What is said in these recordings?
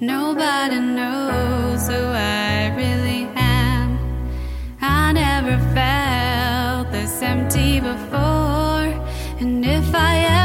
Nobody knows who I really am. I never felt this empty before. And if I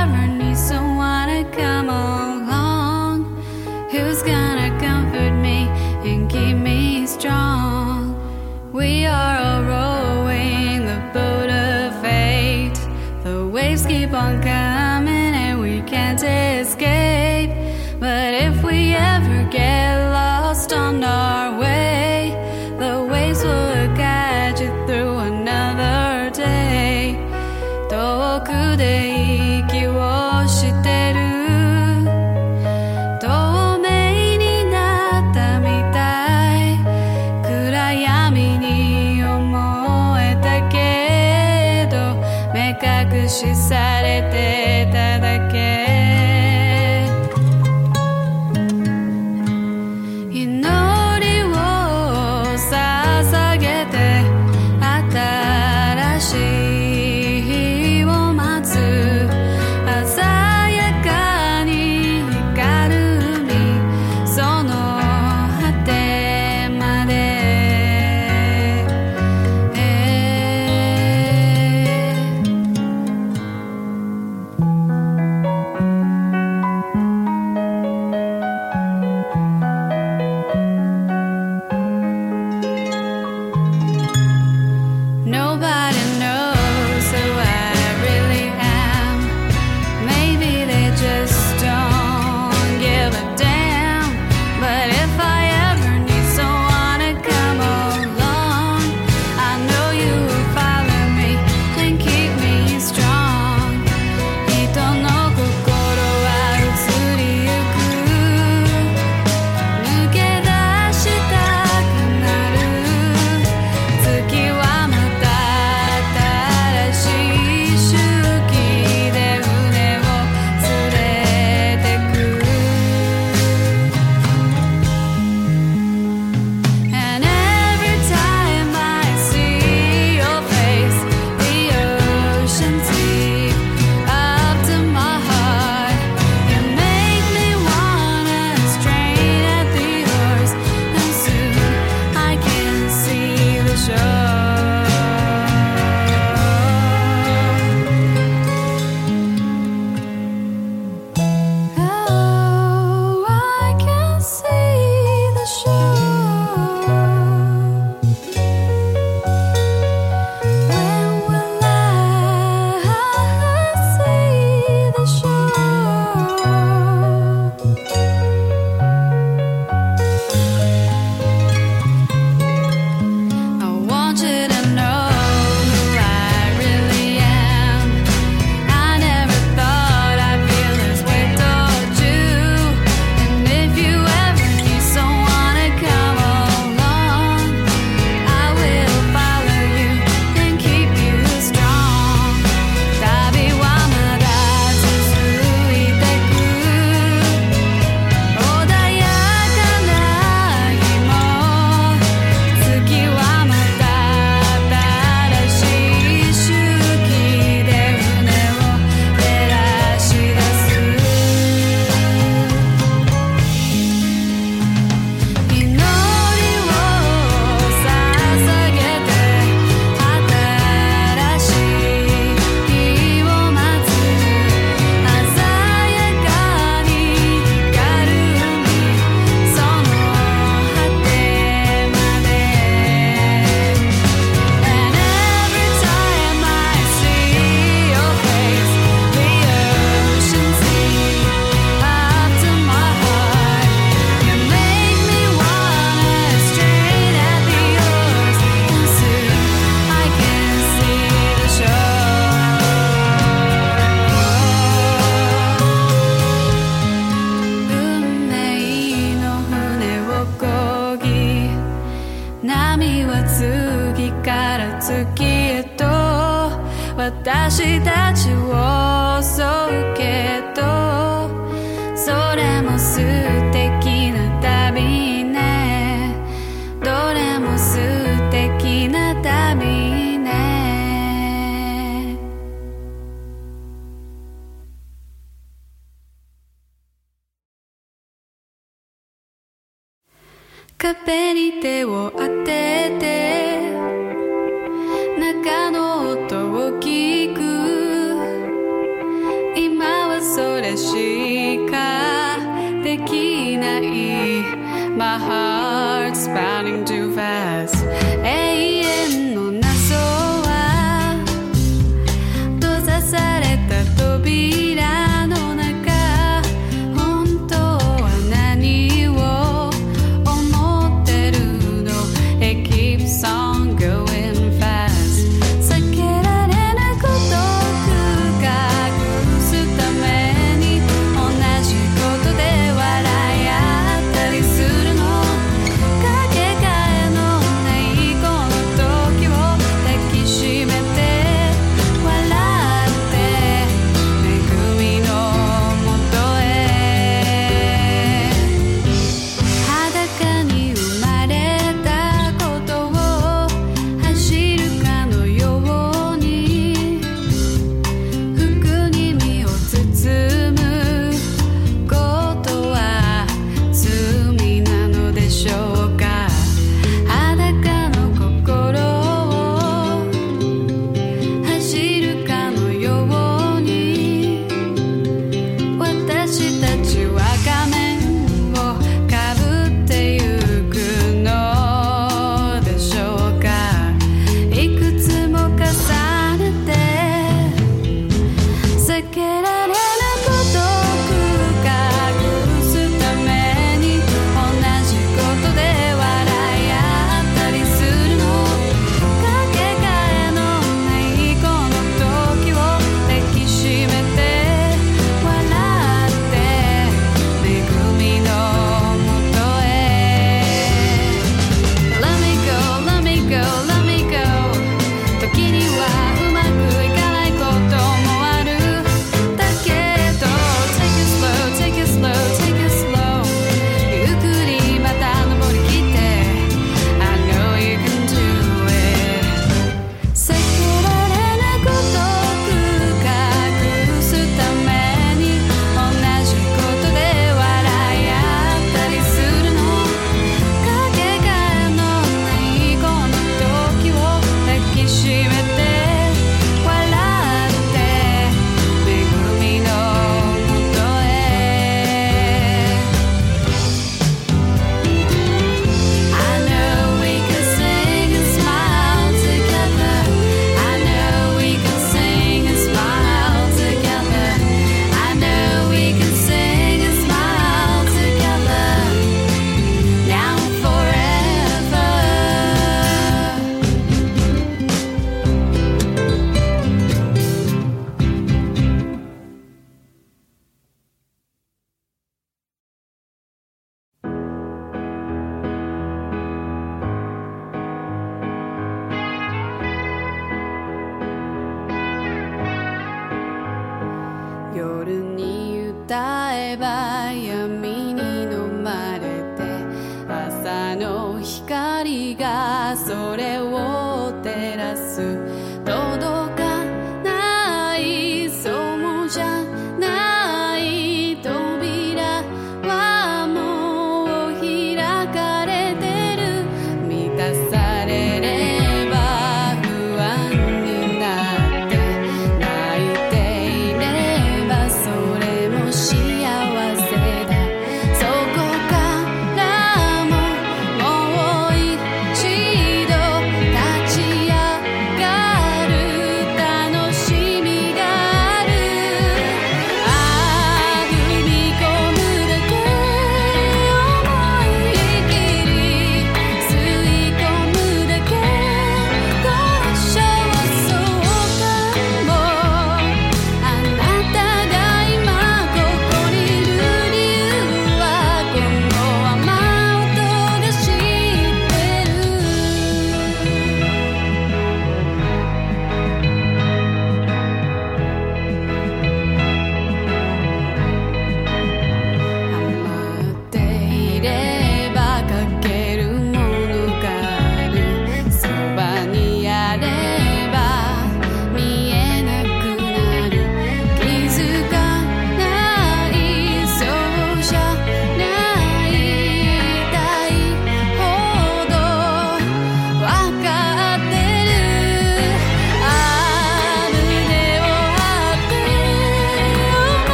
can do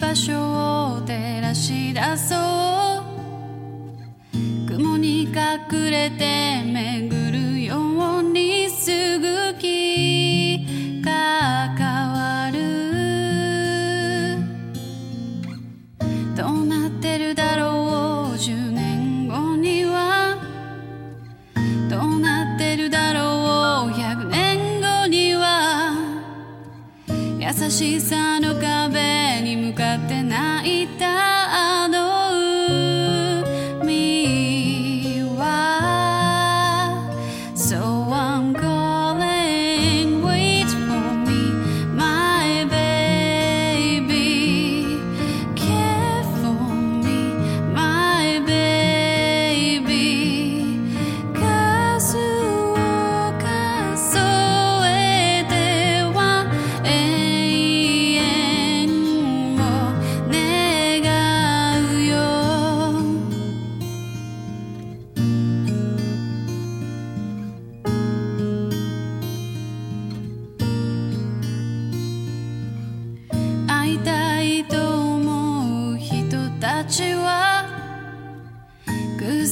場所を照らし出そう雲に隠れて巡るようにすぐ気が変わる。どうなってるだろう10年後には。どうなってるだろう100年後には。優しさの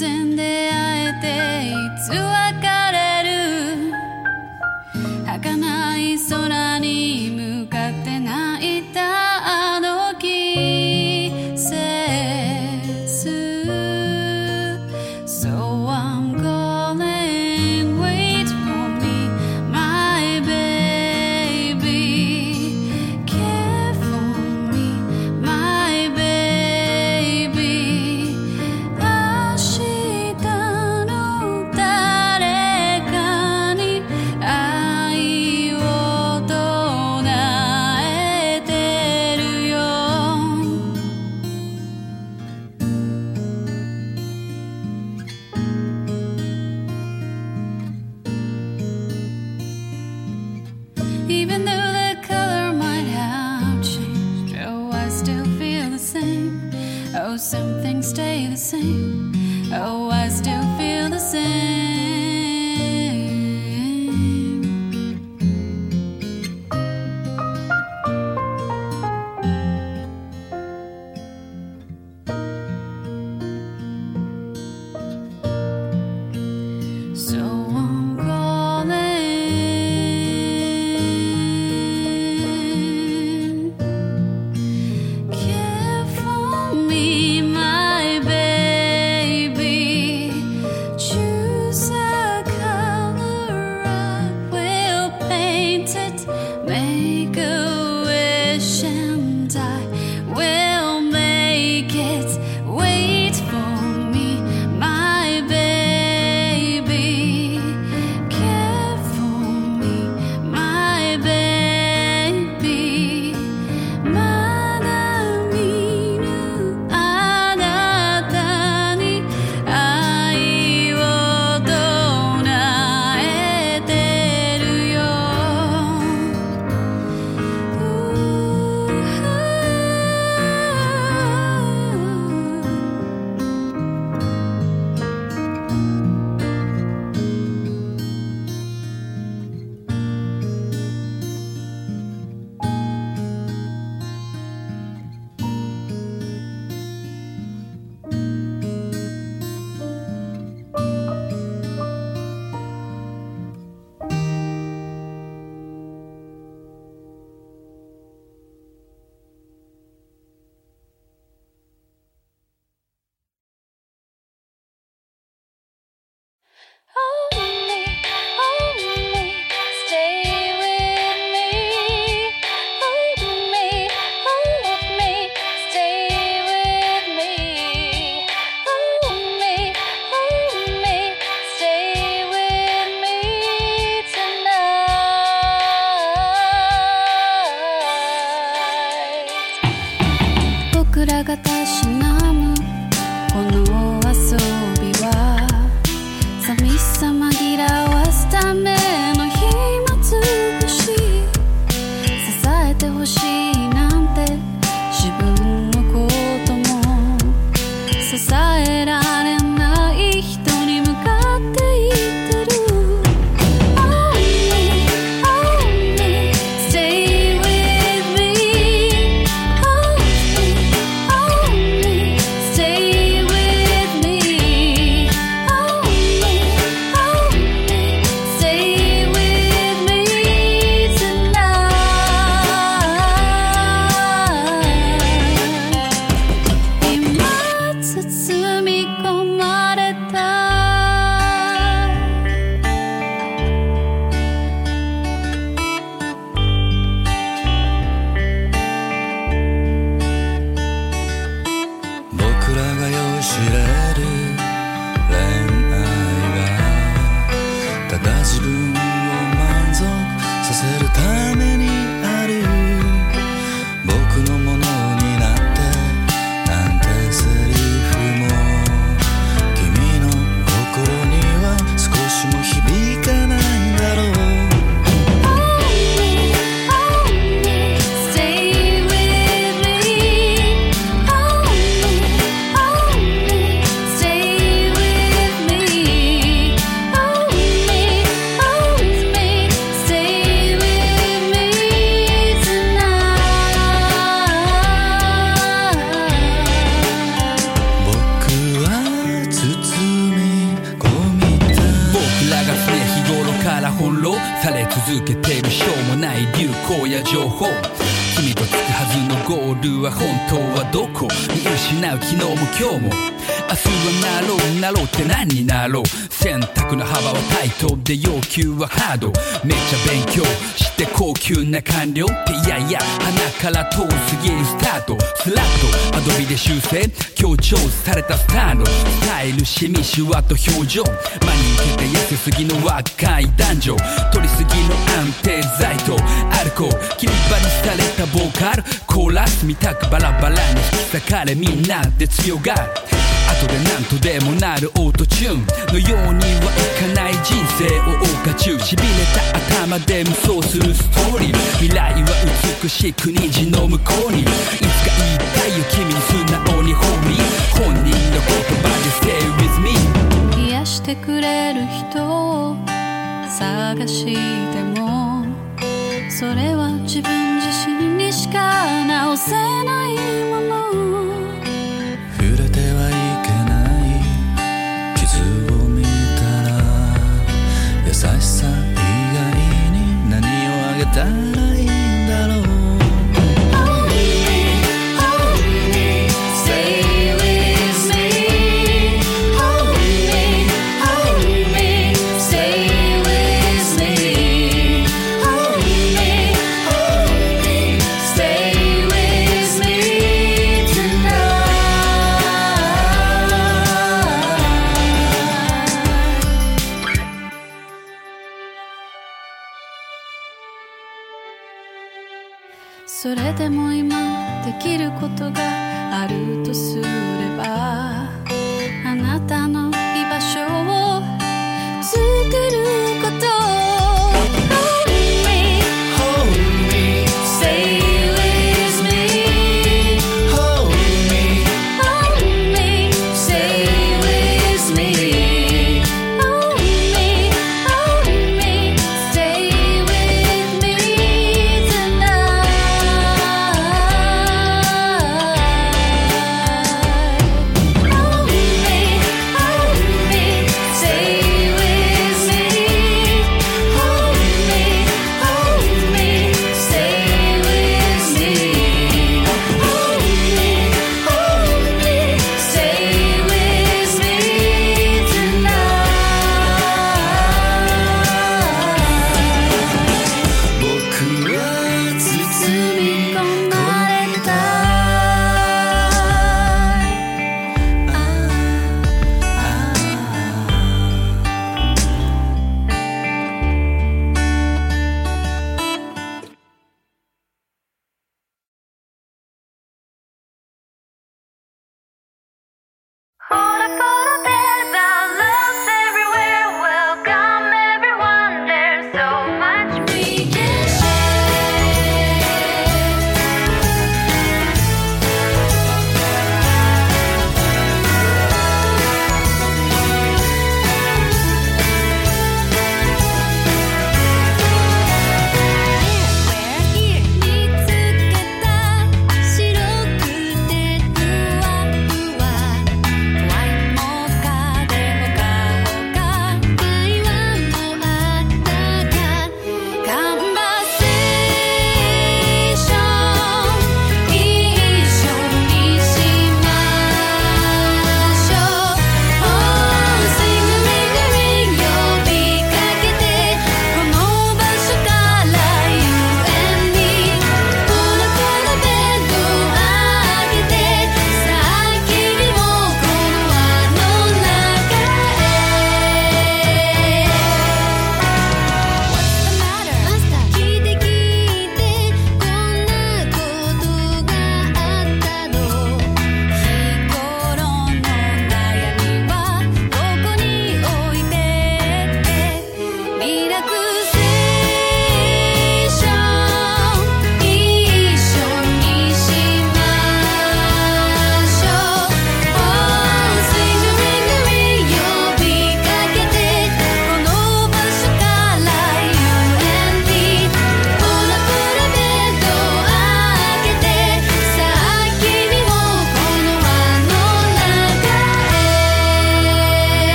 進んで会えていつは me go. 要求はハード。めっちゃ勉強して高級な官僚。っていやいや鼻から遠すぎるスタート。スラッとアドビで修正。強調されたスターの。スタイルシミシワと表情。真に受けて痩せすぎの若い男女。取りすぎの安定剤と。アルコール切り張りされたボーカル。コーラス見たくバラバラに引き裂かれみんなで強がる。後で何とでもなるオートチューン。のようにはいかない人生を謳歌中。しびれた頭で無双するストーリー。未来は美しく虹の向こうに。いつか言いたいよ君に素直にホーミー本人の言葉で Stay with me 癒してくれる人を探しても。それは自分自身にしか直せないもの。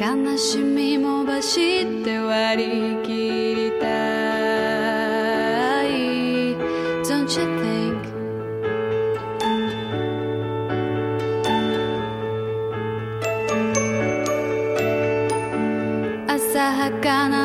悲しみも走って割り切りたい。Don't you think? 朝はかな